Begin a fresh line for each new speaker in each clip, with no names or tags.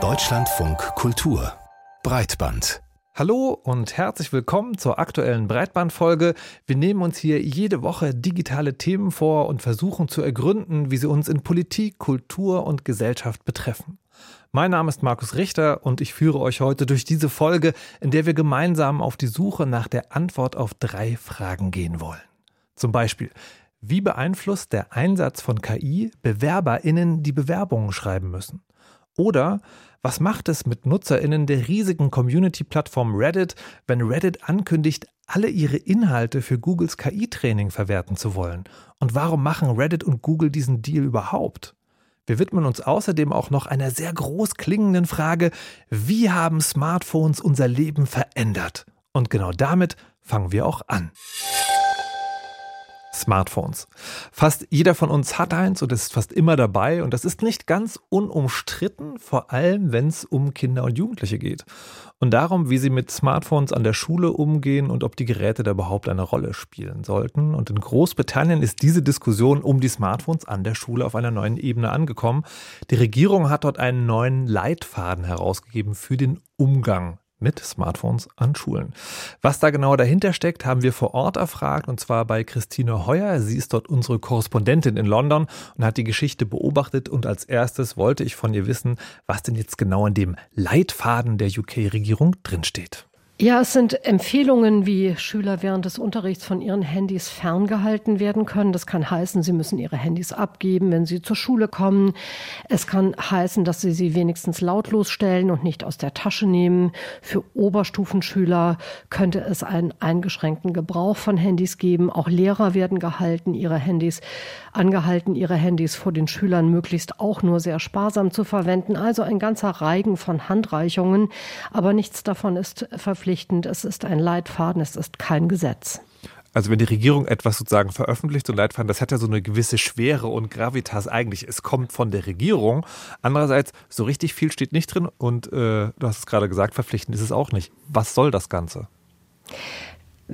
Deutschlandfunk Kultur Breitband
Hallo und herzlich willkommen zur aktuellen Breitbandfolge. Wir nehmen uns hier jede Woche digitale Themen vor und versuchen zu ergründen, wie sie uns in Politik, Kultur und Gesellschaft betreffen. Mein Name ist Markus Richter und ich führe euch heute durch diese Folge, in der wir gemeinsam auf die Suche nach der Antwort auf drei Fragen gehen wollen. Zum Beispiel, wie beeinflusst der Einsatz von KI BewerberInnen, die Bewerbungen schreiben müssen? Oder was macht es mit NutzerInnen der riesigen Community-Plattform Reddit, wenn Reddit ankündigt, alle ihre Inhalte für Googles KI-Training verwerten zu wollen? Und warum machen Reddit und Google diesen Deal überhaupt? Wir widmen uns außerdem auch noch einer sehr groß klingenden Frage, wie haben Smartphones unser Leben verändert? Und genau damit fangen wir auch an. Smartphones. Fast jeder von uns hat eins und ist fast immer dabei und das ist nicht ganz unumstritten, vor allem wenn es um Kinder und Jugendliche geht. Und darum, wie sie mit Smartphones an der Schule umgehen und ob die Geräte da überhaupt eine Rolle spielen sollten. Und in Großbritannien ist diese Diskussion um die Smartphones an der Schule auf einer neuen Ebene angekommen. Die Regierung hat dort einen neuen Leitfaden herausgegeben für den Umgang mit Smartphones an Schulen. Was da genau dahinter steckt, haben wir vor Ort erfragt und zwar bei Christine Heuer. Sie ist dort unsere Korrespondentin in London und hat die Geschichte beobachtet und als erstes wollte ich von ihr wissen, was denn jetzt genau in dem Leitfaden der UK-Regierung drinsteht.
Ja, es sind Empfehlungen, wie Schüler während des Unterrichts von ihren Handys ferngehalten werden können. Das kann heißen, sie müssen ihre Handys abgeben, wenn sie zur Schule kommen. Es kann heißen, dass sie sie wenigstens lautlos stellen und nicht aus der Tasche nehmen. Für Oberstufenschüler könnte es einen eingeschränkten Gebrauch von Handys geben. Auch Lehrer werden gehalten, ihre Handys angehalten, ihre Handys vor den Schülern möglichst auch nur sehr sparsam zu verwenden. Also ein ganzer Reigen von Handreichungen. Aber nichts davon ist verpflichtend verpflichtend, es ist ein Leitfaden, es ist kein Gesetz.
Also wenn die Regierung etwas sozusagen veröffentlicht, so Leitfaden, das hat ja so eine gewisse Schwere und Gravitas eigentlich. Es kommt von der Regierung. Andererseits, so richtig viel steht nicht drin und äh, du hast es gerade gesagt, verpflichtend ist es auch nicht. Was soll das Ganze?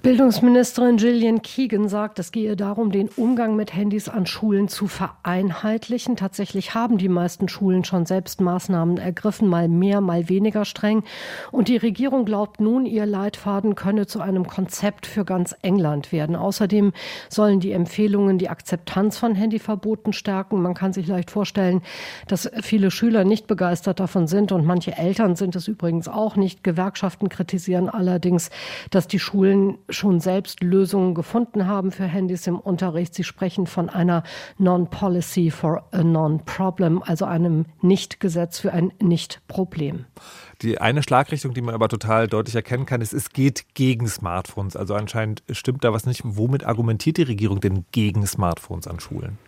Bildungsministerin Gillian Keegan sagt, es gehe darum, den Umgang mit Handys an Schulen zu vereinheitlichen. Tatsächlich haben die meisten Schulen schon selbst Maßnahmen ergriffen, mal mehr, mal weniger streng. Und die Regierung glaubt nun, ihr Leitfaden könne zu einem Konzept für ganz England werden. Außerdem sollen die Empfehlungen die Akzeptanz von Handyverboten stärken. Man kann sich leicht vorstellen, dass viele Schüler nicht begeistert davon sind und manche Eltern sind es übrigens auch nicht. Gewerkschaften kritisieren allerdings, dass die Schulen schon selbst Lösungen gefunden haben für Handys im Unterricht. Sie sprechen von einer Non-Policy for a Non-Problem, also einem Nicht-Gesetz für ein Nicht-Problem.
Die eine Schlagrichtung, die man aber total deutlich erkennen kann, ist, es geht gegen Smartphones. Also anscheinend stimmt da was nicht. Womit argumentiert die Regierung denn gegen Smartphones an Schulen?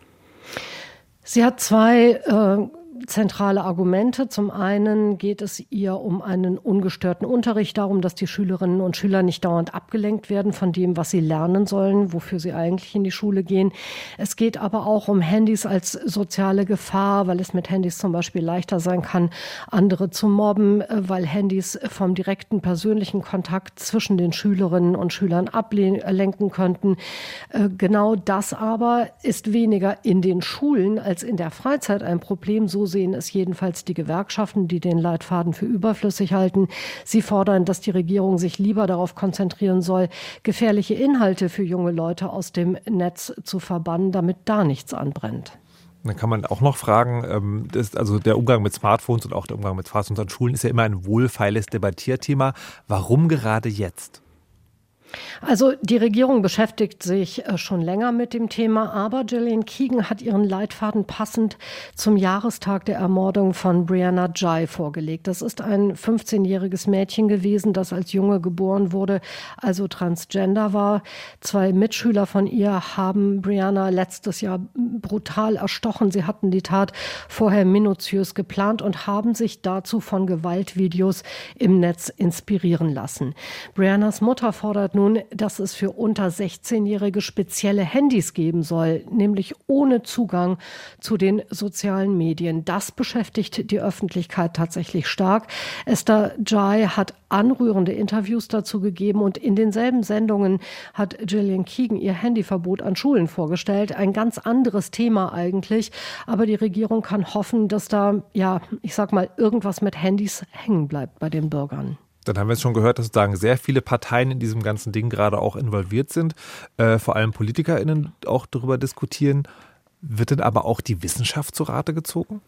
Sie hat zwei äh, zentrale Argumente. Zum einen geht es ihr um einen ungestörten Unterricht, darum, dass die Schülerinnen und Schüler nicht dauernd abgelenkt werden von dem, was sie lernen sollen, wofür sie eigentlich in die Schule gehen. Es geht aber auch um Handys als soziale Gefahr, weil es mit Handys zum Beispiel leichter sein kann, andere zu mobben, weil Handys vom direkten persönlichen Kontakt zwischen den Schülerinnen und Schülern ablenken könnten. Äh, genau das aber ist weniger in den Schulen als in der Freizeit ein Problem. So sehen es jedenfalls die Gewerkschaften, die den Leitfaden für überflüssig halten. Sie fordern, dass die Regierung sich lieber darauf konzentrieren soll, gefährliche Inhalte für junge Leute aus dem Netz zu verbannen, damit da nichts anbrennt.
Dann kann man auch noch fragen, ähm, also der Umgang mit Smartphones und auch der Umgang mit Smartphones an Schulen ist ja immer ein wohlfeiles Debattierthema. Warum gerade jetzt?
Also die Regierung beschäftigt sich äh, schon länger mit dem Thema, aber Gillian Keegan hat ihren Leitfaden passend zum Jahrestag der Ermordung von Brianna Jai vorgelegt. Das ist ein 15-jähriges Mädchen gewesen, das als Junge geboren wurde, also transgender war. Zwei Mitschüler von ihr haben Brianna letztes Jahr brutal erstochen. Sie hatten die Tat vorher minutiös geplant und haben sich dazu von Gewaltvideos im Netz inspirieren lassen. Briannas Mutter fordert nun, dass es für unter 16-Jährige spezielle Handys geben soll, nämlich ohne Zugang zu den sozialen Medien. Das beschäftigt die Öffentlichkeit tatsächlich stark. Esther Jai hat anrührende Interviews dazu gegeben und in denselben Sendungen hat Gillian Keegan ihr Handyverbot an Schulen vorgestellt. Ein ganz anderes Thema eigentlich, aber die Regierung kann hoffen, dass da, ja, ich sag mal, irgendwas mit Handys hängen bleibt bei den Bürgern.
Dann haben wir jetzt schon gehört, dass sozusagen sehr viele Parteien in diesem ganzen Ding gerade auch involviert sind, äh, vor allem PolitikerInnen auch darüber diskutieren. Wird denn aber auch die Wissenschaft zu Rate gezogen?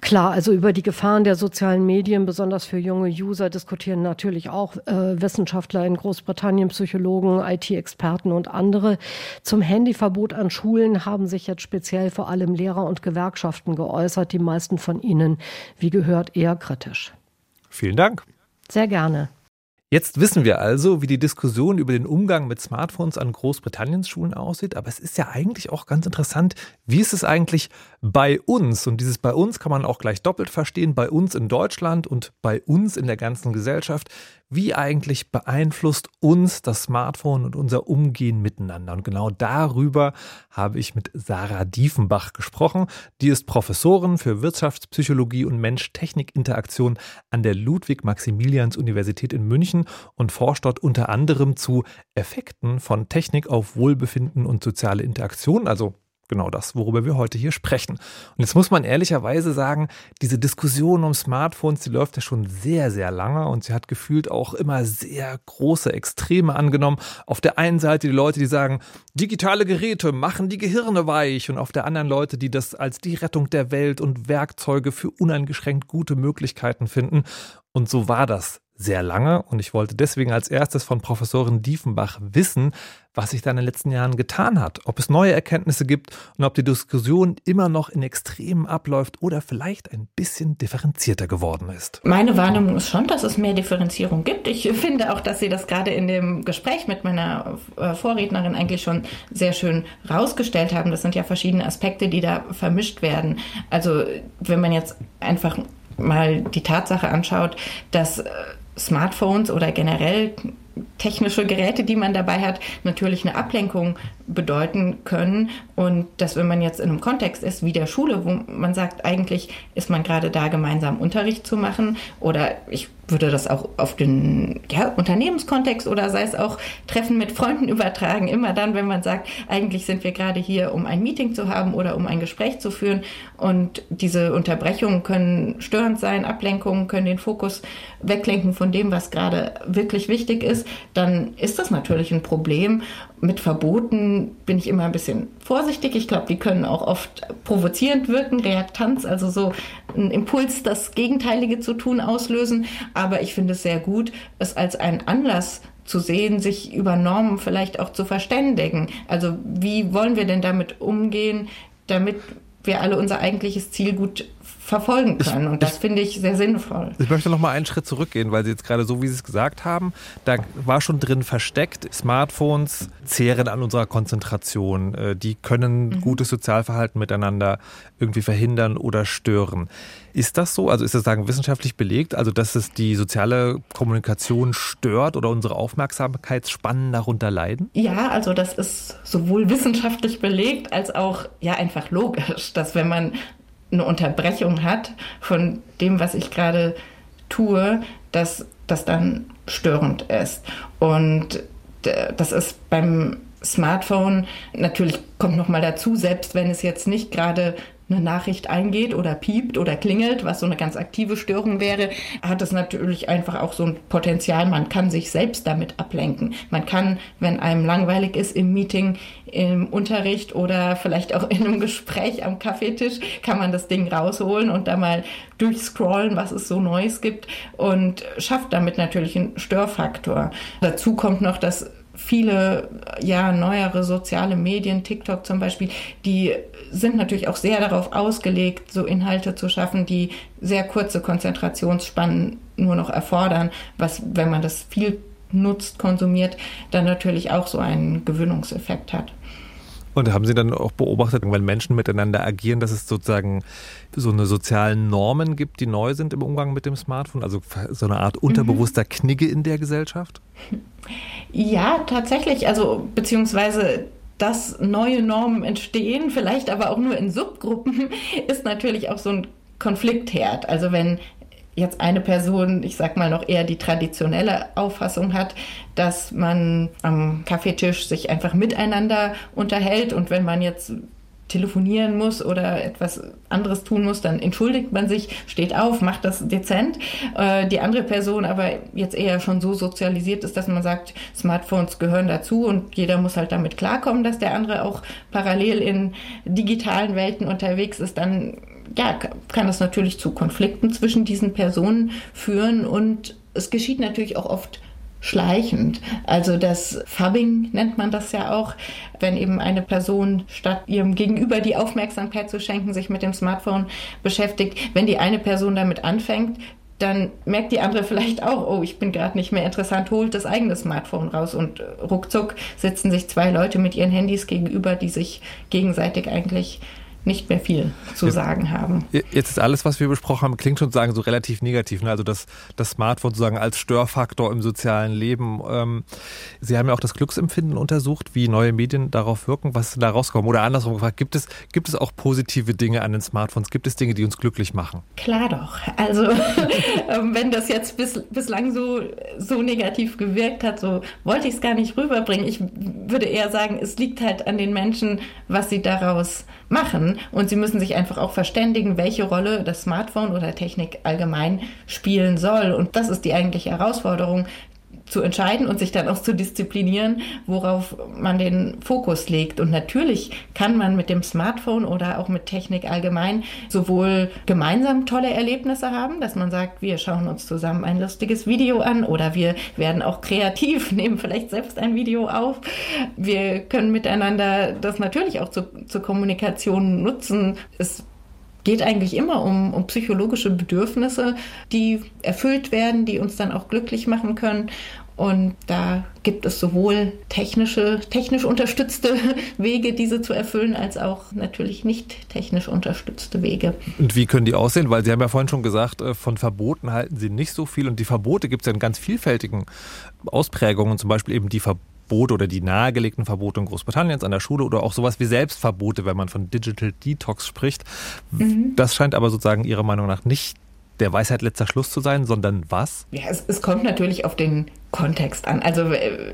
Klar, also über die Gefahren der sozialen Medien, besonders für junge User, diskutieren natürlich auch äh, Wissenschaftler in Großbritannien, Psychologen, IT-Experten und andere. Zum Handyverbot an Schulen haben sich jetzt speziell vor allem Lehrer und Gewerkschaften geäußert, die meisten von ihnen, wie gehört, eher kritisch.
Vielen Dank.
Sehr gerne.
Jetzt wissen wir also, wie die Diskussion über den Umgang mit Smartphones an Großbritanniens Schulen aussieht. Aber es ist ja eigentlich auch ganz interessant, wie ist es eigentlich bei uns? Und dieses bei uns kann man auch gleich doppelt verstehen, bei uns in Deutschland und bei uns in der ganzen Gesellschaft. Wie eigentlich beeinflusst uns das Smartphone und unser Umgehen miteinander? Und genau darüber habe ich mit Sarah Diefenbach gesprochen. Die ist Professorin für Wirtschaftspsychologie und Mensch-Technik-Interaktion an der Ludwig-Maximilians-Universität in München und forscht dort unter anderem zu Effekten von Technik auf Wohlbefinden und soziale Interaktion, also genau das, worüber wir heute hier sprechen. Und jetzt muss man ehrlicherweise sagen, diese Diskussion um Smartphones, die läuft ja schon sehr, sehr lange und sie hat gefühlt auch immer sehr große Extreme angenommen. Auf der einen Seite die Leute, die sagen, digitale Geräte machen die Gehirne weich und auf der anderen Leute, die das als die Rettung der Welt und Werkzeuge für uneingeschränkt gute Möglichkeiten finden. Und so war das sehr lange und ich wollte deswegen als erstes von Professorin Diefenbach wissen, was sich da in den letzten Jahren getan hat, ob es neue Erkenntnisse gibt und ob die Diskussion immer noch in Extremen abläuft oder vielleicht ein bisschen differenzierter geworden ist.
Meine Wahrnehmung ist schon, dass es mehr Differenzierung gibt. Ich finde auch, dass Sie das gerade in dem Gespräch mit meiner äh, Vorrednerin eigentlich schon sehr schön rausgestellt haben. Das sind ja verschiedene Aspekte, die da vermischt werden. Also wenn man jetzt einfach mal die Tatsache anschaut, dass äh, Smartphones oder generell technische Geräte, die man dabei hat, natürlich eine Ablenkung bedeuten können. Und dass wenn man jetzt in einem Kontext ist wie der Schule, wo man sagt, eigentlich ist man gerade da, gemeinsam Unterricht zu machen, oder ich würde das auch auf den ja, Unternehmenskontext oder sei es auch Treffen mit Freunden übertragen. Immer dann, wenn man sagt, eigentlich sind wir gerade hier, um ein Meeting zu haben oder um ein Gespräch zu führen. Und diese Unterbrechungen können störend sein, Ablenkungen können den Fokus weglenken von dem, was gerade wirklich wichtig ist. Dann ist das natürlich ein Problem mit Verboten bin ich immer ein bisschen vorsichtig. Ich glaube, die können auch oft provozierend wirken, Reaktanz, also so ein Impuls, das Gegenteilige zu tun, auslösen. Ich finde es sehr gut, es als einen Anlass zu sehen, sich über Normen vielleicht auch zu verständigen. Also wie wollen wir denn damit umgehen, damit wir alle unser eigentliches Ziel gut verfolgen können. Und das finde ich sehr sinnvoll.
Ich möchte noch mal einen Schritt zurückgehen, weil Sie jetzt gerade so, wie Sie es gesagt haben, da war schon drin versteckt, Smartphones zehren an unserer Konzentration. Äh, die können mhm. gutes Sozialverhalten miteinander irgendwie verhindern oder stören. Ist das so? Also ist das sagen wissenschaftlich belegt, also dass es die soziale Kommunikation stört oder unsere Aufmerksamkeitsspannen darunter leiden?
Ja, also das ist sowohl wissenschaftlich belegt als auch ja einfach logisch, dass wenn man eine Unterbrechung hat von dem, was ich gerade tue, dass das dann störend ist. Und das ist beim Smartphone natürlich kommt noch mal dazu, selbst wenn es jetzt nicht gerade eine Nachricht eingeht oder piept oder klingelt, was so eine ganz aktive Störung wäre, hat es natürlich einfach auch so ein Potenzial. Man kann sich selbst damit ablenken. Man kann, wenn einem langweilig ist im Meeting, im Unterricht oder vielleicht auch in einem Gespräch am Kaffeetisch, kann man das Ding rausholen und da mal durchscrollen, was es so Neues gibt und schafft damit natürlich einen Störfaktor. Dazu kommt noch, dass viele ja neuere soziale Medien, TikTok zum Beispiel, die sind natürlich auch sehr darauf ausgelegt, so Inhalte zu schaffen, die sehr kurze Konzentrationsspannen nur noch erfordern, was, wenn man das viel nutzt, konsumiert, dann natürlich auch so einen Gewöhnungseffekt hat.
Und haben Sie dann auch beobachtet, wenn Menschen miteinander agieren, dass es sozusagen so eine sozialen Normen gibt, die neu sind im Umgang mit dem Smartphone? Also so eine Art unterbewusster Knigge in der Gesellschaft?
Ja, tatsächlich. Also beziehungsweise dass neue Normen entstehen, vielleicht aber auch nur in Subgruppen, ist natürlich auch so ein Konfliktherd. Also wenn jetzt eine Person, ich sag mal noch eher die traditionelle Auffassung hat, dass man am Kaffeetisch sich einfach miteinander unterhält und wenn man jetzt telefonieren muss oder etwas anderes tun muss, dann entschuldigt man sich, steht auf, macht das dezent. Äh, die andere Person aber jetzt eher schon so sozialisiert ist, dass man sagt, Smartphones gehören dazu und jeder muss halt damit klarkommen, dass der andere auch parallel in digitalen Welten unterwegs ist, dann ja, kann das natürlich zu Konflikten zwischen diesen Personen führen und es geschieht natürlich auch oft schleichend. Also das Fubbing nennt man das ja auch, wenn eben eine Person statt ihrem Gegenüber die Aufmerksamkeit zu schenken, sich mit dem Smartphone beschäftigt. Wenn die eine Person damit anfängt, dann merkt die andere vielleicht auch, oh, ich bin gerade nicht mehr interessant, holt das eigene Smartphone raus und ruckzuck sitzen sich zwei Leute mit ihren Handys gegenüber, die sich gegenseitig eigentlich nicht mehr viel zu jetzt, sagen haben.
Jetzt ist alles, was wir besprochen haben, klingt schon sagen so relativ negativ. Ne? Also das, das Smartphone sozusagen als Störfaktor im sozialen Leben. Ähm, Sie haben ja auch das Glücksempfinden untersucht, wie neue Medien darauf wirken. Was da rausgekommen? Oder andersrum gefragt, gibt es, gibt es auch positive Dinge an den Smartphones? Gibt es Dinge, die uns glücklich machen?
Klar doch. Also ähm, wenn das jetzt bis, bislang so, so negativ gewirkt hat, so wollte ich es gar nicht rüberbringen. Ich würde eher sagen, es liegt halt an den Menschen, was sie daraus machen. Und sie müssen sich einfach auch verständigen, welche Rolle das Smartphone oder Technik allgemein spielen soll. Und das ist die eigentliche Herausforderung, zu entscheiden und sich dann auch zu disziplinieren, worauf man den Fokus legt. Und natürlich kann man mit dem Smartphone oder auch mit Technik allgemein sowohl gemeinsam tolle Erlebnisse haben, dass man sagt, wir schauen uns zusammen ein lustiges Video an oder wir werden auch kreativ, nehmen vielleicht selbst ein Video auf. Wir können miteinander das natürlich auch zu, zur Kommunikation nutzen. Es geht eigentlich immer um, um psychologische Bedürfnisse, die erfüllt werden, die uns dann auch glücklich machen können. Und da gibt es sowohl technische, technisch unterstützte Wege, diese zu erfüllen, als auch natürlich nicht technisch unterstützte Wege.
Und wie können die aussehen? Weil Sie haben ja vorhin schon gesagt, äh, von Verboten halten Sie nicht so viel. Und die Verbote gibt es ja in ganz vielfältigen Ausprägungen, zum Beispiel eben die Verbote Verbote oder die nahegelegten Verbote in Großbritanniens an der Schule oder auch sowas wie Selbstverbote, wenn man von Digital Detox spricht. Mhm. Das scheint aber sozusagen Ihrer Meinung nach nicht der Weisheit letzter Schluss zu sein, sondern was?
Ja, es, es kommt natürlich auf den Kontext an. Also äh,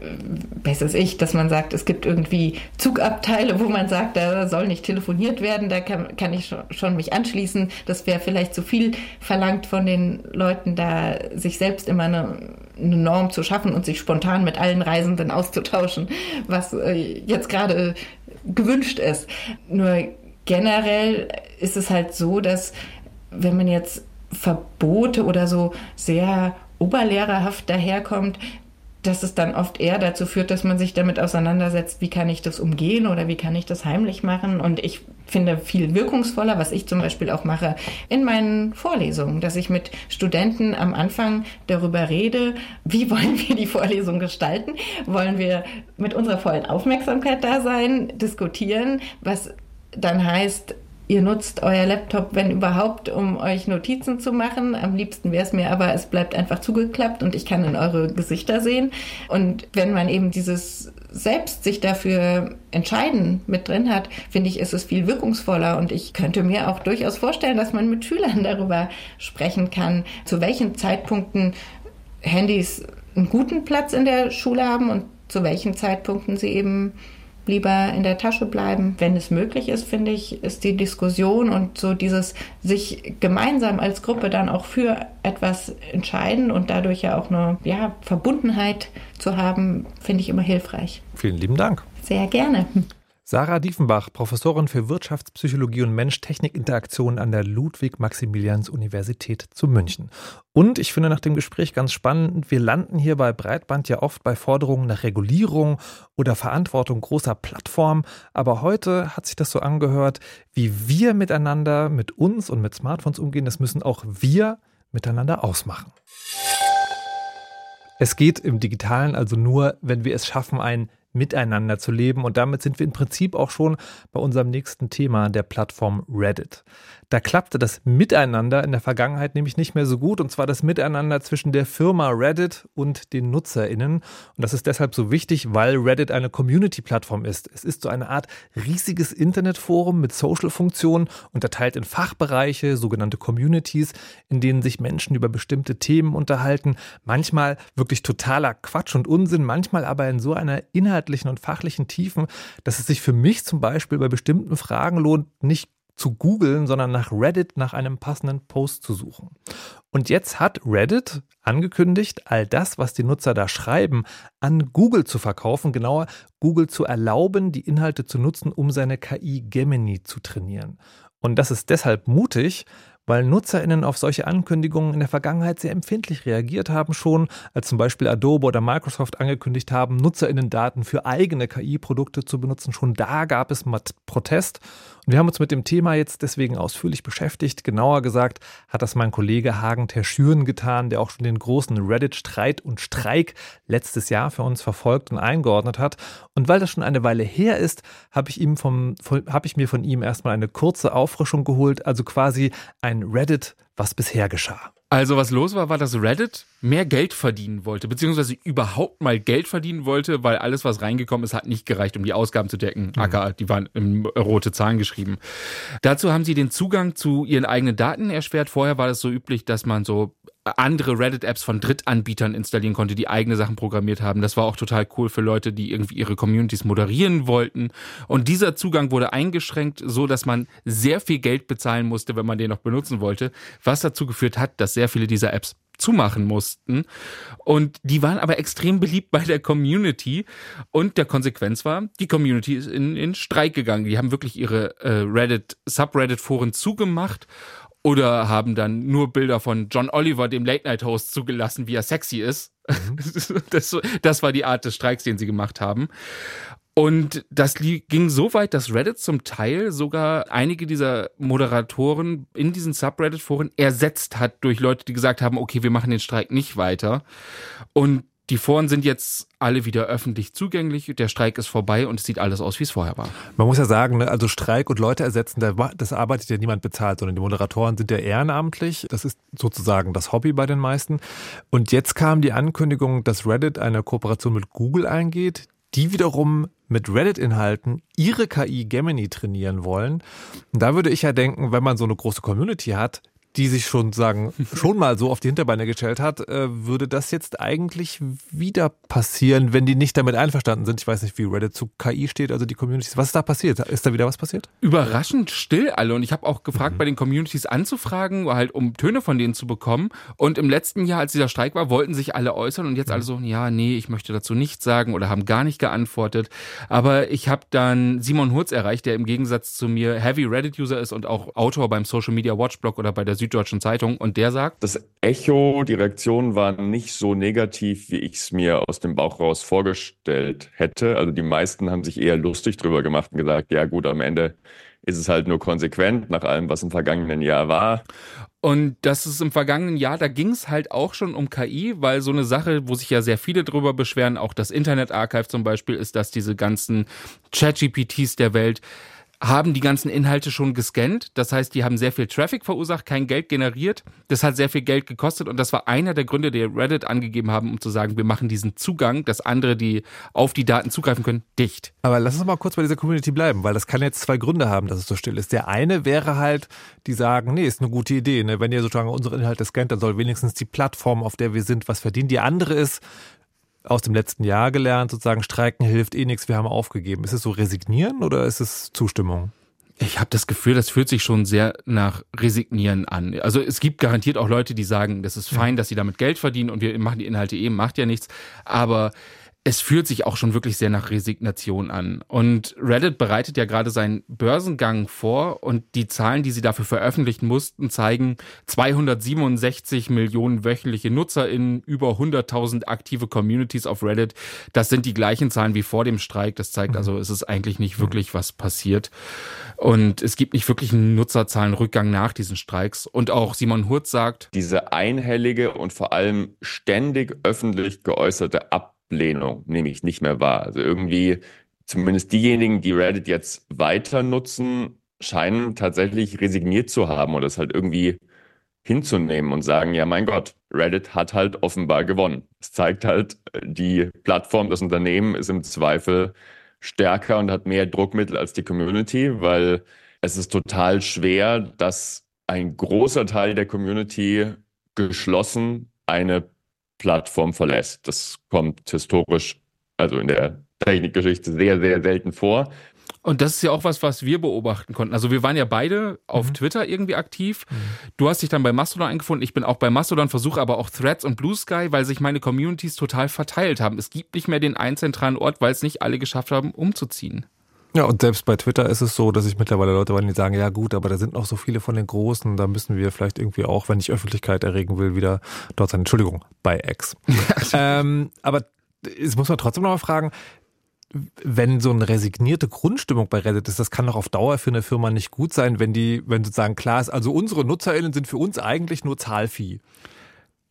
besser ich, dass man sagt, es gibt irgendwie Zugabteile, wo man sagt, da soll nicht telefoniert werden, da kann, kann ich schon, schon mich anschließen. Das wäre vielleicht zu viel verlangt von den Leuten, da sich selbst immer eine, eine Norm zu schaffen und sich spontan mit allen Reisenden auszutauschen, was äh, jetzt gerade gewünscht ist. Nur generell ist es halt so, dass wenn man jetzt Verbote oder so sehr oberlehrerhaft daherkommt, dass es dann oft eher dazu führt, dass man sich damit auseinandersetzt, wie kann ich das umgehen oder wie kann ich das heimlich machen. Und ich finde viel wirkungsvoller, was ich zum Beispiel auch mache in meinen Vorlesungen, dass ich mit Studenten am Anfang darüber rede, wie wollen wir die Vorlesung gestalten? Wollen wir mit unserer vollen Aufmerksamkeit da sein, diskutieren, was dann heißt, Ihr nutzt euer Laptop, wenn überhaupt, um euch Notizen zu machen. Am liebsten wäre es mir aber, es bleibt einfach zugeklappt und ich kann in eure Gesichter sehen. Und wenn man eben dieses selbst sich dafür entscheiden mit drin hat, finde ich, ist es viel wirkungsvoller. Und ich könnte mir auch durchaus vorstellen, dass man mit Schülern darüber sprechen kann, zu welchen Zeitpunkten Handys einen guten Platz in der Schule haben und zu welchen Zeitpunkten sie eben lieber in der Tasche bleiben. Wenn es möglich ist, finde ich, ist die Diskussion und so dieses sich gemeinsam als Gruppe dann auch für etwas entscheiden und dadurch ja auch eine ja, Verbundenheit zu haben, finde ich immer hilfreich.
Vielen lieben Dank.
Sehr gerne.
Sarah Diefenbach, Professorin für Wirtschaftspsychologie und Mensch-Technik-Interaktion an der Ludwig-Maximilians-Universität zu München. Und ich finde nach dem Gespräch ganz spannend, wir landen hier bei Breitband ja oft bei Forderungen nach Regulierung oder Verantwortung großer Plattformen. Aber heute hat sich das so angehört, wie wir miteinander, mit uns und mit Smartphones umgehen, das müssen auch wir miteinander ausmachen. Es geht im Digitalen also nur, wenn wir es schaffen, ein miteinander zu leben. Und damit sind wir im Prinzip auch schon bei unserem nächsten Thema, der Plattform Reddit. Da klappte das Miteinander in der Vergangenheit nämlich nicht mehr so gut, und zwar das Miteinander zwischen der Firma Reddit und den NutzerInnen. Und das ist deshalb so wichtig, weil Reddit eine Community-Plattform ist. Es ist so eine Art riesiges Internetforum mit Social-Funktionen, unterteilt in Fachbereiche, sogenannte Communities, in denen sich Menschen über bestimmte Themen unterhalten. Manchmal wirklich totaler Quatsch und Unsinn, manchmal aber in so einer inhaltlichen und fachlichen Tiefen, dass es sich für mich zum Beispiel bei bestimmten Fragen lohnt, nicht zu googeln, sondern nach Reddit nach einem passenden Post zu suchen. Und jetzt hat Reddit angekündigt, all das, was die Nutzer da schreiben, an Google zu verkaufen, genauer Google zu erlauben, die Inhalte zu nutzen, um seine KI Gemini zu trainieren. Und das ist deshalb mutig, weil NutzerInnen auf solche Ankündigungen in der Vergangenheit sehr empfindlich reagiert haben schon, als zum Beispiel Adobe oder Microsoft angekündigt haben, NutzerInnen-Daten für eigene KI-Produkte zu benutzen. Schon da gab es Protest. Und wir haben uns mit dem Thema jetzt deswegen ausführlich beschäftigt. Genauer gesagt hat das mein Kollege Hagen Terschüren getan, der auch schon den großen Reddit-Streit und Streik letztes Jahr für uns verfolgt und eingeordnet hat. Und weil das schon eine Weile her ist, habe ich, habe ich mir von ihm erstmal eine kurze Auffrischung geholt, also quasi ein Reddit, was bisher geschah.
Also was los war, war, dass Reddit mehr Geld verdienen wollte, beziehungsweise überhaupt mal Geld verdienen wollte, weil alles, was reingekommen ist, hat nicht gereicht, um die Ausgaben zu decken. Mhm. Acker, die waren in rote Zahlen geschrieben. Dazu haben sie den Zugang zu ihren eigenen Daten erschwert. Vorher war das so üblich, dass man so andere Reddit-Apps von Drittanbietern installieren konnte, die eigene Sachen programmiert haben. Das war auch total cool für Leute, die irgendwie ihre Communities moderieren wollten. Und dieser Zugang wurde eingeschränkt, so dass man sehr viel Geld bezahlen musste, wenn man den noch benutzen wollte, was dazu geführt hat, dass sehr viele dieser Apps zumachen mussten. Und die waren aber extrem beliebt bei der Community. Und der Konsequenz war, die Community ist in, in Streik gegangen. Die haben wirklich ihre äh, Reddit, Subreddit-Foren zugemacht oder haben dann nur Bilder von John Oliver, dem Late-Night-Host, zugelassen, wie er sexy ist. Mhm. Das, das war die Art des Streiks, den sie gemacht haben. Und das ging so weit, dass Reddit zum Teil sogar einige dieser Moderatoren in diesen Subreddit-Foren ersetzt hat durch Leute, die gesagt haben, okay, wir machen den Streik nicht weiter. Und die Foren sind jetzt alle wieder öffentlich zugänglich. Der Streik ist vorbei und es sieht alles aus, wie es vorher war.
Man muss ja sagen, ne, also Streik und Leute ersetzen, das arbeitet ja niemand bezahlt, sondern die Moderatoren sind ja ehrenamtlich. Das ist sozusagen das Hobby bei den meisten. Und jetzt kam die Ankündigung, dass Reddit eine Kooperation mit Google eingeht, die wiederum mit Reddit-Inhalten ihre KI Gemini trainieren wollen. Und da würde ich ja denken, wenn man so eine große Community hat, die sich schon sagen, schon mal so auf die Hinterbeine gestellt hat, äh, würde das jetzt eigentlich wieder passieren, wenn die nicht damit einverstanden sind. Ich weiß nicht, wie Reddit zu KI steht, also die Communities. Was ist da passiert? Ist da wieder was passiert?
Überraschend still alle. Und ich habe auch gefragt, mhm. bei den Communities anzufragen, halt um Töne von denen zu bekommen. Und im letzten Jahr, als dieser Streik war, wollten sich alle äußern und jetzt mhm. alle so, ja, nee, ich möchte dazu nichts sagen oder haben gar nicht geantwortet. Aber ich habe dann Simon Hurz erreicht, der im Gegensatz zu mir Heavy Reddit-User ist und auch Autor beim Social Media Watch Blog oder bei der Süddeutschen Zeitung und der sagt,
das Echo, die Reaktionen waren nicht so negativ, wie ich es mir aus dem Bauch raus vorgestellt hätte. Also die meisten haben sich eher lustig drüber gemacht und gesagt, ja gut, am Ende ist es halt nur konsequent nach allem, was im vergangenen Jahr war.
Und das ist im vergangenen Jahr, da ging es halt auch schon um KI, weil so eine Sache, wo sich ja sehr viele drüber beschweren, auch das Internet Archive zum Beispiel, ist, dass diese ganzen Chat-GPTs der Welt haben die ganzen Inhalte schon gescannt. Das heißt, die haben sehr viel Traffic verursacht, kein Geld generiert. Das hat sehr viel Geld gekostet und das war einer der Gründe, die Reddit angegeben haben, um zu sagen, wir machen diesen Zugang, dass andere, die auf die Daten zugreifen können, dicht.
Aber lass uns mal kurz bei dieser Community bleiben, weil das kann jetzt zwei Gründe haben, dass es so still ist. Der eine wäre halt, die sagen, nee, ist eine gute Idee. Ne? Wenn ihr sozusagen unsere Inhalte scannt, dann soll wenigstens die Plattform, auf der wir sind, was verdienen. Die andere ist, aus dem letzten Jahr gelernt, sozusagen Streiken hilft eh nichts, wir haben aufgegeben. Ist es so resignieren oder ist es Zustimmung?
Ich habe das Gefühl, das fühlt sich schon sehr nach Resignieren an. Also es gibt garantiert auch Leute, die sagen, das ist fein, dass sie damit Geld verdienen und wir machen die Inhalte eben, macht ja nichts. Aber es fühlt sich auch schon wirklich sehr nach Resignation an. Und Reddit bereitet ja gerade seinen Börsengang vor und die Zahlen, die sie dafür veröffentlichen mussten, zeigen 267 Millionen wöchentliche Nutzer in über 100.000 aktive Communities auf Reddit. Das sind die gleichen Zahlen wie vor dem Streik. Das zeigt also, es ist eigentlich nicht wirklich was passiert. Und es gibt nicht wirklich einen Nutzerzahlenrückgang nach diesen Streiks. Und auch Simon Hurt sagt,
diese einhellige und vor allem ständig öffentlich geäußerte Ab Ablehnung nehme ich nicht mehr wahr. Also irgendwie, zumindest diejenigen, die Reddit jetzt weiter nutzen, scheinen tatsächlich resigniert zu haben oder es halt irgendwie hinzunehmen und sagen, ja, mein Gott, Reddit hat halt offenbar gewonnen. Es zeigt halt, die Plattform, das Unternehmen ist im Zweifel stärker und hat mehr Druckmittel als die Community, weil es ist total schwer, dass ein großer Teil der Community geschlossen eine Plattform verlässt. Das kommt historisch, also in der Technikgeschichte, sehr, sehr selten vor.
Und das ist ja auch was, was wir beobachten konnten. Also wir waren ja beide auf mhm. Twitter irgendwie aktiv. Mhm. Du hast dich dann bei Mastodon eingefunden. Ich bin auch bei Mastodon, versuche aber auch Threads und Blue Sky, weil sich meine Communities total verteilt haben. Es gibt nicht mehr den einen zentralen Ort, weil es nicht alle geschafft haben, umzuziehen.
Ja, und selbst bei Twitter ist es so, dass ich mittlerweile Leute waren, die sagen, ja gut, aber da sind noch so viele von den Großen, da müssen wir vielleicht irgendwie auch, wenn ich Öffentlichkeit erregen will, wieder dort sein. Entschuldigung, bei X. ähm, aber es muss man trotzdem noch mal fragen, wenn so eine resignierte Grundstimmung bei Reddit ist, das kann doch auf Dauer für eine Firma nicht gut sein, wenn die, wenn sozusagen klar ist, also unsere NutzerInnen sind für uns eigentlich nur Zahlvieh.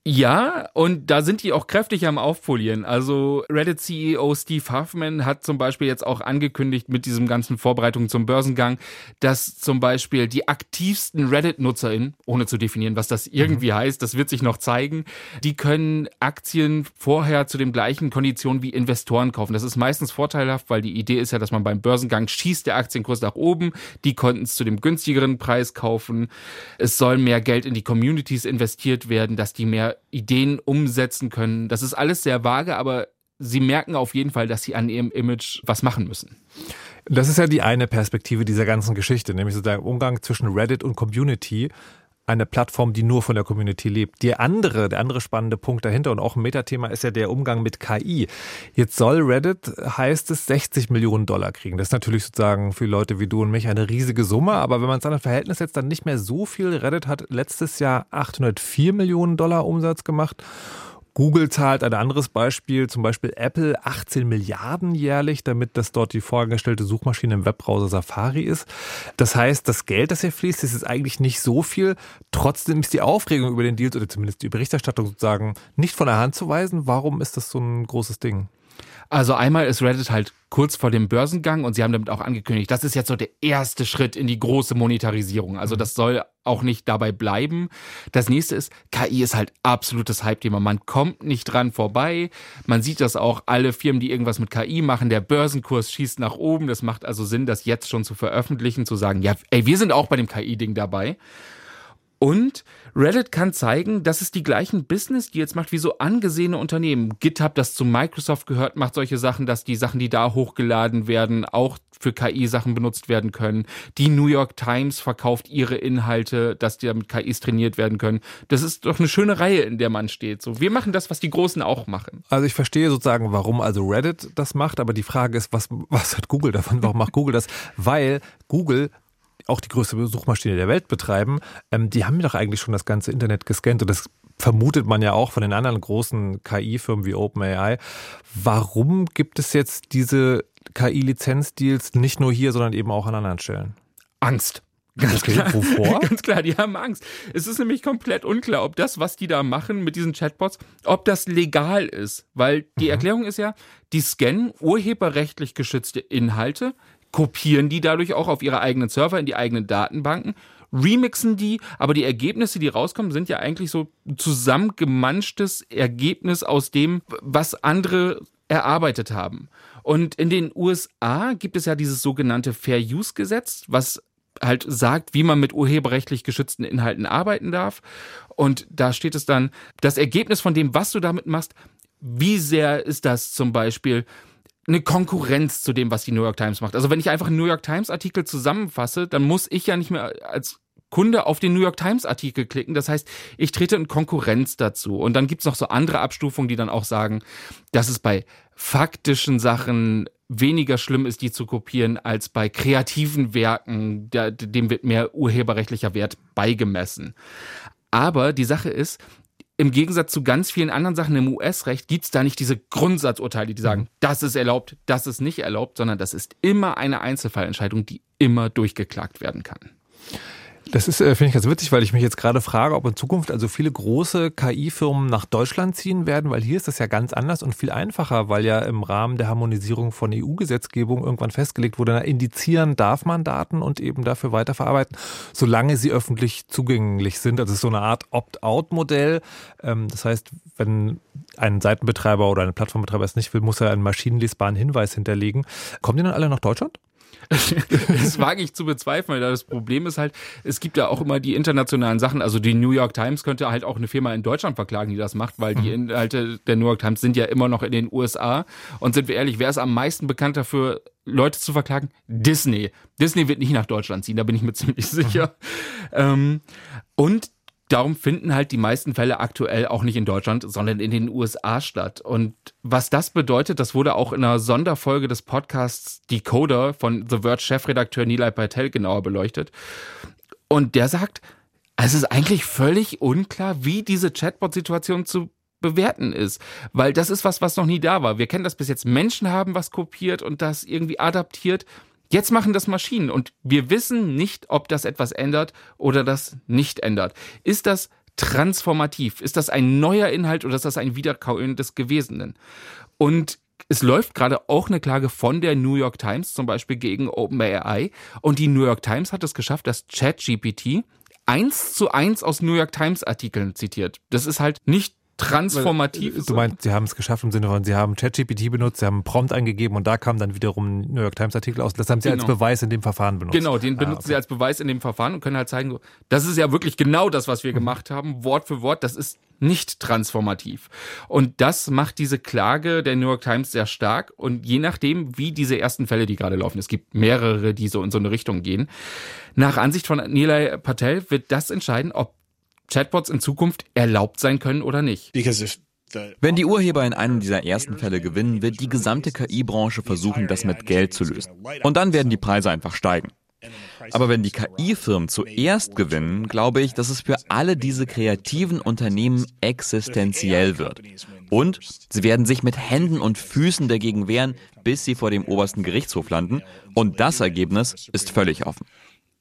Ja, und da sind die auch kräftig am Aufpolieren. Also Reddit-CEO Steve Huffman hat zum Beispiel jetzt auch angekündigt mit diesem ganzen Vorbereitungen zum Börsengang, dass zum Beispiel die aktivsten Reddit-NutzerInnen, ohne zu definieren, was das irgendwie mhm. heißt, das wird sich noch zeigen, die können Aktien vorher zu den gleichen Konditionen wie Investoren kaufen. Das ist meistens vorteilhaft, weil die Idee ist ja, dass man beim Börsengang schießt der Aktienkurs nach oben, die konnten es zu dem günstigeren Preis kaufen. Es soll mehr Geld in die Communities investiert werden, dass die mehr Ideen umsetzen können. Das ist alles sehr vage, aber sie merken auf jeden Fall, dass sie an ihrem Image was machen müssen.
Das ist ja die eine Perspektive dieser ganzen Geschichte, nämlich so der Umgang zwischen Reddit und Community eine Plattform, die nur von der Community lebt. Der andere, der andere spannende Punkt dahinter und auch ein Metathema ist ja der Umgang mit KI. Jetzt soll Reddit, heißt es, 60 Millionen Dollar kriegen. Das ist natürlich sozusagen für Leute wie du und mich eine riesige Summe, aber wenn man es an ein Verhältnis setzt, dann nicht mehr so viel. Reddit hat letztes Jahr 804 Millionen Dollar Umsatz gemacht Google zahlt ein anderes Beispiel, zum Beispiel Apple 18 Milliarden jährlich, damit das dort die vorgestellte Suchmaschine im Webbrowser Safari ist. Das heißt, das Geld, das hier fließt, ist eigentlich nicht so viel. Trotzdem ist die Aufregung über den Deals oder zumindest die Berichterstattung sozusagen nicht von der Hand zu weisen. Warum ist das so ein großes Ding?
Also einmal ist Reddit halt kurz vor dem Börsengang und sie haben damit auch angekündigt, das ist jetzt so der erste Schritt in die große Monetarisierung. Also mhm. das soll auch nicht dabei bleiben. Das nächste ist, KI ist halt absolutes Hype-Thema. Man kommt nicht dran vorbei. Man sieht das auch, alle Firmen, die irgendwas mit KI machen, der Börsenkurs schießt nach oben. Das macht also Sinn, das jetzt schon zu veröffentlichen, zu sagen, ja, ey, wir sind auch bei dem KI-Ding dabei. Und Reddit kann zeigen, dass es die gleichen Business Deals macht wie so angesehene Unternehmen. GitHub, das zu Microsoft gehört, macht solche Sachen, dass die Sachen, die da hochgeladen werden, auch für KI-Sachen benutzt werden können. Die New York Times verkauft ihre Inhalte, dass die damit KIs trainiert werden können. Das ist doch eine schöne Reihe, in der man steht. So, wir machen das, was die Großen auch machen.
Also ich verstehe sozusagen, warum also Reddit das macht, aber die Frage ist, was, was hat Google davon? Warum macht Google das? Weil Google auch die größte Suchmaschine der Welt betreiben, ähm, die haben doch eigentlich schon das ganze Internet gescannt und das vermutet man ja auch von den anderen großen KI-Firmen wie OpenAI. Warum gibt es jetzt diese KI-Lizenzdeals nicht nur hier, sondern eben auch an anderen Stellen?
Angst. Ganz okay, klar. Wovor? Ganz klar, die haben Angst. Es ist nämlich komplett unklar, ob das, was die da machen mit diesen Chatbots, ob das legal ist. Weil die mhm. Erklärung ist ja, die scannen urheberrechtlich geschützte Inhalte, kopieren die dadurch auch auf ihre eigenen Server in die eigenen Datenbanken, remixen die, aber die Ergebnisse, die rauskommen, sind ja eigentlich so zusammengemanschtes Ergebnis aus dem, was andere erarbeitet haben. Und in den USA gibt es ja dieses sogenannte Fair Use Gesetz, was halt sagt, wie man mit urheberrechtlich geschützten Inhalten arbeiten darf. Und da steht es dann, das Ergebnis von dem, was du damit machst, wie sehr ist das zum Beispiel eine Konkurrenz zu dem, was die New York Times macht. Also wenn ich einfach einen New York Times Artikel zusammenfasse, dann muss ich ja nicht mehr als Kunde auf den New York Times Artikel klicken. Das heißt, ich trete in Konkurrenz dazu. Und dann gibt's noch so andere Abstufungen, die dann auch sagen, dass es bei faktischen Sachen weniger schlimm ist, die zu kopieren, als bei kreativen Werken. dem wird mehr urheberrechtlicher Wert beigemessen. Aber die Sache ist, im Gegensatz zu ganz vielen anderen Sachen im US-Recht gibt es da nicht diese Grundsatzurteile, die sagen, mhm. das ist erlaubt, das ist nicht erlaubt, sondern das ist immer eine Einzelfallentscheidung, die immer durchgeklagt werden kann.
Das ist, äh, finde ich ganz witzig, weil ich mich jetzt gerade frage, ob in Zukunft also viele große KI-Firmen nach Deutschland ziehen werden, weil hier ist das ja ganz anders und viel einfacher, weil ja im Rahmen der Harmonisierung von EU-Gesetzgebung irgendwann festgelegt wurde, na, indizieren darf man Daten und eben dafür weiterverarbeiten, solange sie öffentlich zugänglich sind. Also es ist so eine Art Opt-out-Modell. Ähm, das heißt, wenn ein Seitenbetreiber oder ein Plattformbetreiber es nicht will, muss er einen maschinenlesbaren Hinweis hinterlegen. Kommen die dann alle nach Deutschland?
das wage ich zu bezweifeln, weil das Problem ist halt, es gibt ja auch immer die internationalen Sachen. Also die New York Times könnte halt auch eine Firma in Deutschland verklagen, die das macht, weil die mhm. Inhalte der New York Times sind ja immer noch in den USA. Und sind wir ehrlich, wer ist am meisten bekannt dafür, Leute zu verklagen? Disney. Disney wird nicht nach Deutschland ziehen, da bin ich mir ziemlich sicher. Mhm. Ähm, und darum finden halt die meisten Fälle aktuell auch nicht in Deutschland, sondern in den USA statt. Und was das bedeutet, das wurde auch in einer Sonderfolge des Podcasts Decoder von The Verge Chefredakteur Nilay Patel genauer beleuchtet. Und der sagt, es ist eigentlich völlig unklar, wie diese Chatbot-Situation zu bewerten ist, weil das ist was, was noch nie da war. Wir kennen das bis jetzt. Menschen haben was kopiert und das irgendwie adaptiert. Jetzt machen das Maschinen und wir wissen nicht, ob das etwas ändert oder das nicht ändert. Ist das transformativ? Ist das ein neuer Inhalt oder ist das ein Wiederkauen des Gewesenen? Und es läuft gerade auch eine Klage von der New York Times zum Beispiel gegen OpenAI und die New York Times hat es geschafft, dass ChatGPT eins zu eins aus New York Times Artikeln zitiert. Das ist halt nicht transformativ
ist. Du meinst, sie haben es geschafft im Sinne von, sie haben ChatGPT benutzt, sie haben einen Prompt eingegeben und da kam dann wiederum ein New York Times Artikel aus. Das haben sie genau. als Beweis in dem Verfahren benutzt.
Genau, den ah, benutzen okay. sie als Beweis in dem Verfahren und können halt zeigen, das ist ja wirklich genau das, was wir mhm. gemacht haben, Wort für Wort. Das ist nicht transformativ. Und das macht diese Klage der New York Times sehr stark. Und je nachdem, wie diese ersten Fälle, die gerade laufen, es gibt mehrere, die so in so eine Richtung gehen, nach Ansicht von Nilay Patel wird das entscheiden, ob Chatbots in Zukunft erlaubt sein können oder nicht.
Wenn die Urheber in einem dieser ersten Fälle gewinnen, wird die gesamte KI-Branche versuchen, das mit Geld zu lösen. Und dann werden die Preise einfach steigen. Aber wenn die KI-Firmen zuerst gewinnen, glaube ich, dass es für alle diese kreativen Unternehmen existenziell wird. Und sie werden sich mit Händen und Füßen dagegen wehren, bis sie vor dem obersten Gerichtshof landen. Und das Ergebnis ist völlig offen.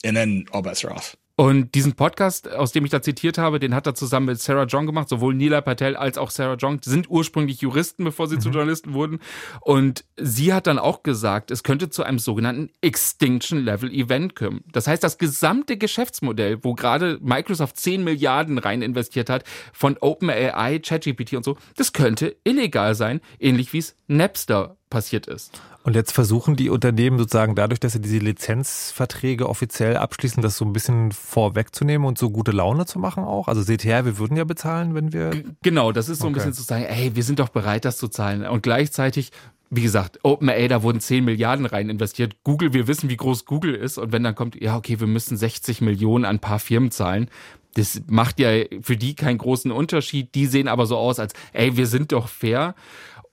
And then all bets are off.
Und diesen Podcast, aus dem ich da zitiert habe, den hat er zusammen mit Sarah John gemacht. Sowohl Nila Patel als auch Sarah John sind ursprünglich Juristen, bevor sie mhm. zu Journalisten wurden. Und sie hat dann auch gesagt, es könnte zu einem sogenannten Extinction Level Event kommen. Das heißt, das gesamte Geschäftsmodell, wo gerade Microsoft 10 Milliarden rein investiert hat, von OpenAI, ChatGPT und so, das könnte illegal sein, ähnlich wie es Napster passiert ist.
Und jetzt versuchen die Unternehmen sozusagen dadurch, dass sie diese Lizenzverträge offiziell abschließen, das so ein bisschen vorwegzunehmen und so gute Laune zu machen auch? Also seht her, wir würden ja bezahlen, wenn wir.
Genau, das ist so ein okay. bisschen zu sagen, ey, wir sind doch bereit, das zu zahlen. Und gleichzeitig wie gesagt, OpenAI, da wurden 10 Milliarden rein investiert. Google, wir wissen, wie groß Google ist. Und wenn dann kommt, ja, okay, wir müssen 60 Millionen an ein paar Firmen zahlen. Das macht ja für die keinen großen Unterschied. Die sehen aber so aus, als, ey, wir sind doch fair.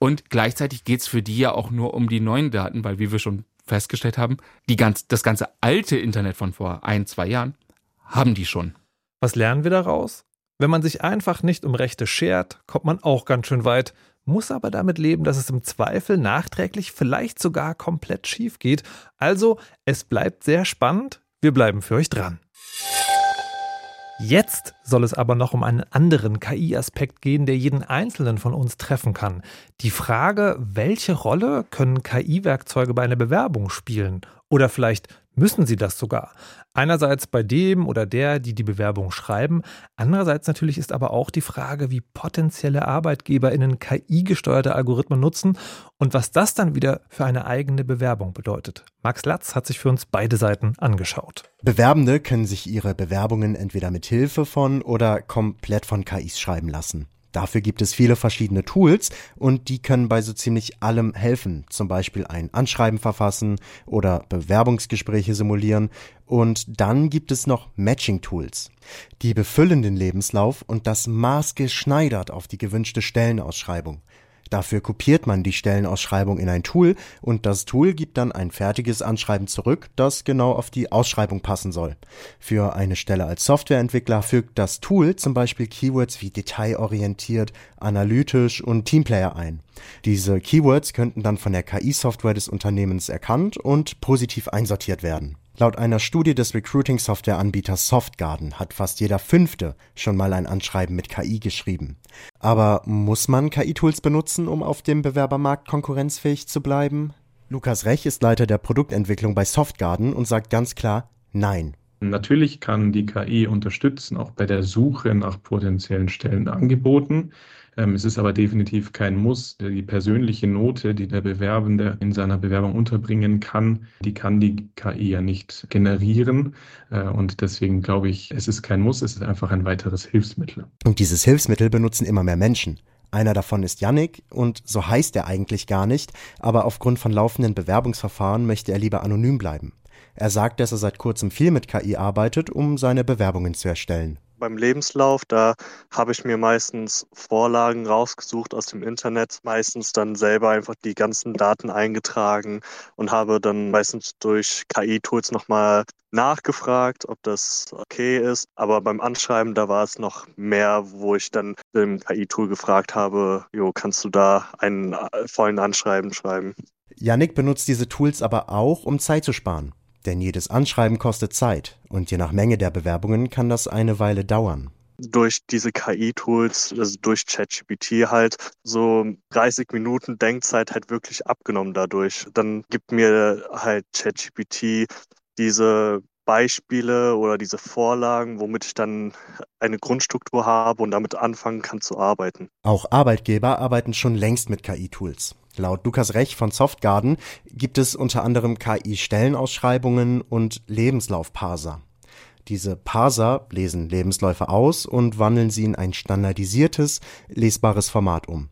Und gleichzeitig geht's für die ja auch nur um die neuen Daten, weil wie wir schon festgestellt haben, die ganz, das ganze alte Internet von vor ein, zwei Jahren haben die schon.
Was lernen wir daraus? Wenn man sich einfach nicht um Rechte schert, kommt man auch ganz schön weit, muss aber damit leben, dass es im Zweifel nachträglich vielleicht sogar komplett schief geht. Also, es bleibt sehr spannend. Wir bleiben für euch dran. Jetzt soll es aber noch um einen anderen KI-Aspekt gehen, der jeden Einzelnen von uns treffen kann. Die Frage, welche Rolle können KI-Werkzeuge bei einer Bewerbung spielen? Oder vielleicht müssen sie das sogar? Einerseits bei dem oder der, die die Bewerbung schreiben. Andererseits natürlich ist aber auch die Frage, wie potenzielle ArbeitgeberInnen KI-gesteuerte Algorithmen nutzen und was das dann wieder für eine eigene Bewerbung bedeutet. Max Latz hat sich für uns beide Seiten angeschaut.
Bewerbende können sich ihre Bewerbungen entweder mit Hilfe von oder komplett von KIs schreiben lassen. Dafür gibt es viele verschiedene Tools und die können bei so ziemlich allem helfen. Zum Beispiel ein Anschreiben verfassen oder Bewerbungsgespräche simulieren. Und dann gibt es noch Matching-Tools. Die befüllen den Lebenslauf und das maßgeschneidert auf die gewünschte Stellenausschreibung. Dafür kopiert man die Stellenausschreibung in ein Tool und das Tool gibt dann ein fertiges Anschreiben zurück, das genau auf die Ausschreibung passen soll. Für eine Stelle als Softwareentwickler fügt das Tool zum Beispiel Keywords wie detailorientiert, analytisch und Teamplayer ein. Diese Keywords könnten dann von der KI-Software des Unternehmens erkannt und positiv einsortiert werden. Laut einer Studie des Recruiting-Software-Anbieters Softgarden hat fast jeder Fünfte schon mal ein Anschreiben mit KI geschrieben. Aber muss man KI-Tools benutzen, um auf dem Bewerbermarkt konkurrenzfähig zu bleiben? Lukas Rech ist Leiter der Produktentwicklung bei Softgarden und sagt ganz klar Nein.
Natürlich kann die KI unterstützen, auch bei der Suche nach potenziellen Stellenangeboten. Ähm, es ist aber definitiv kein Muss. Die persönliche Note, die der Bewerbende in seiner Bewerbung unterbringen kann, die kann die KI ja nicht generieren. Äh, und deswegen glaube ich, es ist kein Muss, es ist einfach ein weiteres Hilfsmittel.
Und dieses Hilfsmittel benutzen immer mehr Menschen. Einer davon ist Yannick und so heißt er eigentlich gar nicht, aber aufgrund von laufenden Bewerbungsverfahren möchte er lieber anonym bleiben. Er sagt, dass er seit kurzem viel mit KI arbeitet, um seine Bewerbungen zu erstellen.
Beim Lebenslauf, da habe ich mir meistens Vorlagen rausgesucht aus dem Internet, meistens dann selber einfach die ganzen Daten eingetragen und habe dann meistens durch KI-Tools nochmal nachgefragt, ob das okay ist. Aber beim Anschreiben, da war es noch mehr, wo ich dann dem KI-Tool gefragt habe, jo, kannst du da einen äh, vollen Anschreiben schreiben?
Yannick benutzt diese Tools aber auch, um Zeit zu sparen. Denn jedes Anschreiben kostet Zeit und je nach Menge der Bewerbungen kann das eine Weile dauern
durch diese KI-Tools, also durch ChatGPT halt so 30 Minuten Denkzeit halt wirklich abgenommen dadurch. Dann gibt mir halt ChatGPT diese Beispiele oder diese Vorlagen, womit ich dann eine Grundstruktur habe und damit anfangen kann zu arbeiten.
Auch Arbeitgeber arbeiten schon längst mit KI-Tools. Laut Lukas Rech von Softgarden gibt es unter anderem KI-Stellenausschreibungen und Lebenslaufparser. Diese Parser lesen Lebensläufe aus und wandeln sie in ein standardisiertes, lesbares Format um.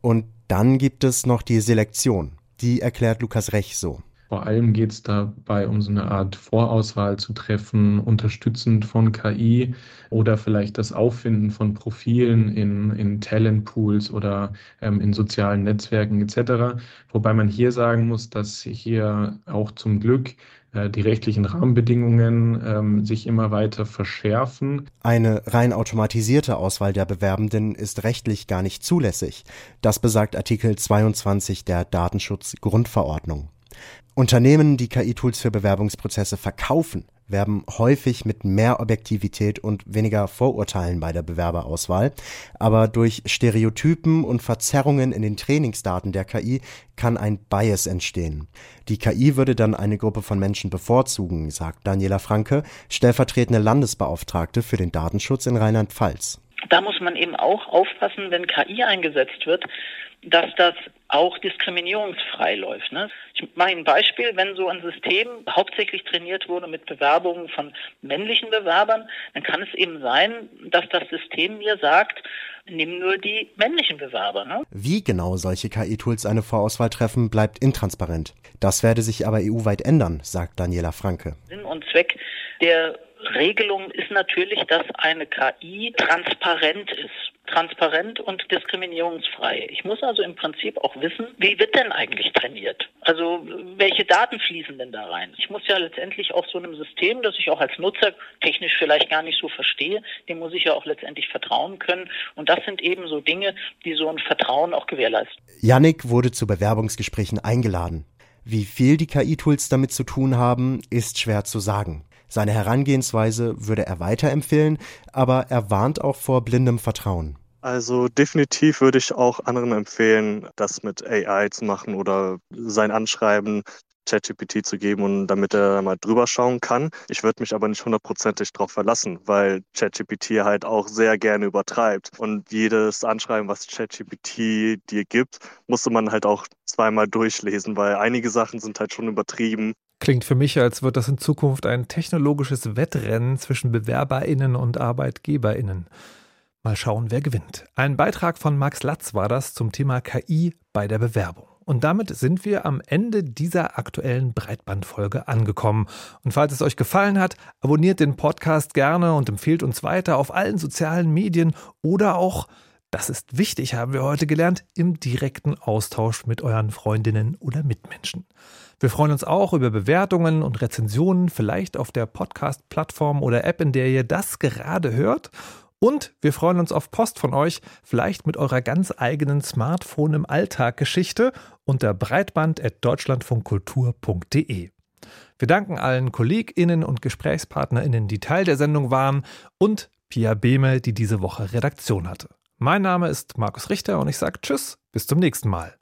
Und dann gibt es noch die Selektion. Die erklärt Lukas Rech so.
Vor allem geht es dabei um so eine Art Vorauswahl zu treffen, unterstützend von KI oder vielleicht das Auffinden von Profilen in, in Talentpools oder ähm, in sozialen Netzwerken etc. Wobei man hier sagen muss, dass hier auch zum Glück äh, die rechtlichen Rahmenbedingungen ähm, sich immer weiter verschärfen.
Eine rein automatisierte Auswahl der Bewerbenden ist rechtlich gar nicht zulässig. Das besagt Artikel 22 der Datenschutzgrundverordnung. Unternehmen, die KI-Tools für Bewerbungsprozesse verkaufen, werben häufig mit mehr Objektivität und weniger Vorurteilen bei der Bewerberauswahl. Aber durch Stereotypen und Verzerrungen in den Trainingsdaten der KI kann ein Bias entstehen. Die KI würde dann eine Gruppe von Menschen bevorzugen, sagt Daniela Franke, stellvertretende Landesbeauftragte für den Datenschutz in Rheinland-Pfalz.
Da muss man eben auch aufpassen, wenn KI eingesetzt wird, dass das auch diskriminierungsfrei läuft. Ne? Ich mache ein Beispiel, wenn so ein System hauptsächlich trainiert wurde mit Bewerbungen von männlichen Bewerbern, dann kann es eben sein, dass das System mir sagt, nimm nur die männlichen Bewerber. Ne?
Wie genau solche KI-Tools eine Vorauswahl treffen, bleibt intransparent. Das werde sich aber EU-weit ändern, sagt Daniela Franke.
Sinn und Zweck der Regelung ist natürlich, dass eine KI transparent ist transparent und diskriminierungsfrei. Ich muss also im Prinzip auch wissen, wie wird denn eigentlich trainiert? Also welche Daten fließen denn da rein? Ich muss ja letztendlich auch so einem System, das ich auch als Nutzer technisch vielleicht gar nicht so verstehe, dem muss ich ja auch letztendlich vertrauen können. Und das sind eben so Dinge, die so ein Vertrauen auch gewährleisten.
Yannick wurde zu Bewerbungsgesprächen eingeladen. Wie viel die KI-Tools damit zu tun haben, ist schwer zu sagen. Seine Herangehensweise würde er weiterempfehlen, aber er warnt auch vor blindem Vertrauen.
Also definitiv würde ich auch anderen empfehlen, das mit AI zu machen oder sein Anschreiben ChatGPT zu geben und damit er mal drüber schauen kann. Ich würde mich aber nicht hundertprozentig darauf verlassen, weil ChatGPT halt auch sehr gerne übertreibt. Und jedes Anschreiben, was ChatGPT dir gibt, musste man halt auch zweimal durchlesen, weil einige Sachen sind halt schon übertrieben.
Klingt für mich, als wird das in Zukunft ein technologisches Wettrennen zwischen BewerberInnen und ArbeitgeberInnen. Mal schauen, wer gewinnt. Ein Beitrag von Max Latz war das zum Thema KI bei der Bewerbung. Und damit sind wir am Ende dieser aktuellen Breitbandfolge angekommen. Und falls es euch gefallen hat, abonniert den Podcast gerne und empfehlt uns weiter auf allen sozialen Medien oder auch, das ist wichtig, haben wir heute gelernt, im direkten Austausch mit euren Freundinnen oder Mitmenschen. Wir freuen uns auch über Bewertungen und Rezensionen, vielleicht auf der Podcast-Plattform oder App, in der ihr das gerade hört. Und wir freuen uns auf Post von euch, vielleicht mit eurer ganz eigenen Smartphone im Alltag Geschichte unter breitband.deutschlandfunkkultur.de. Wir danken allen KollegInnen und GesprächspartnerInnen, die Teil der Sendung waren und Pia Behme, die diese Woche Redaktion hatte. Mein Name ist Markus Richter und ich sage Tschüss, bis zum nächsten Mal.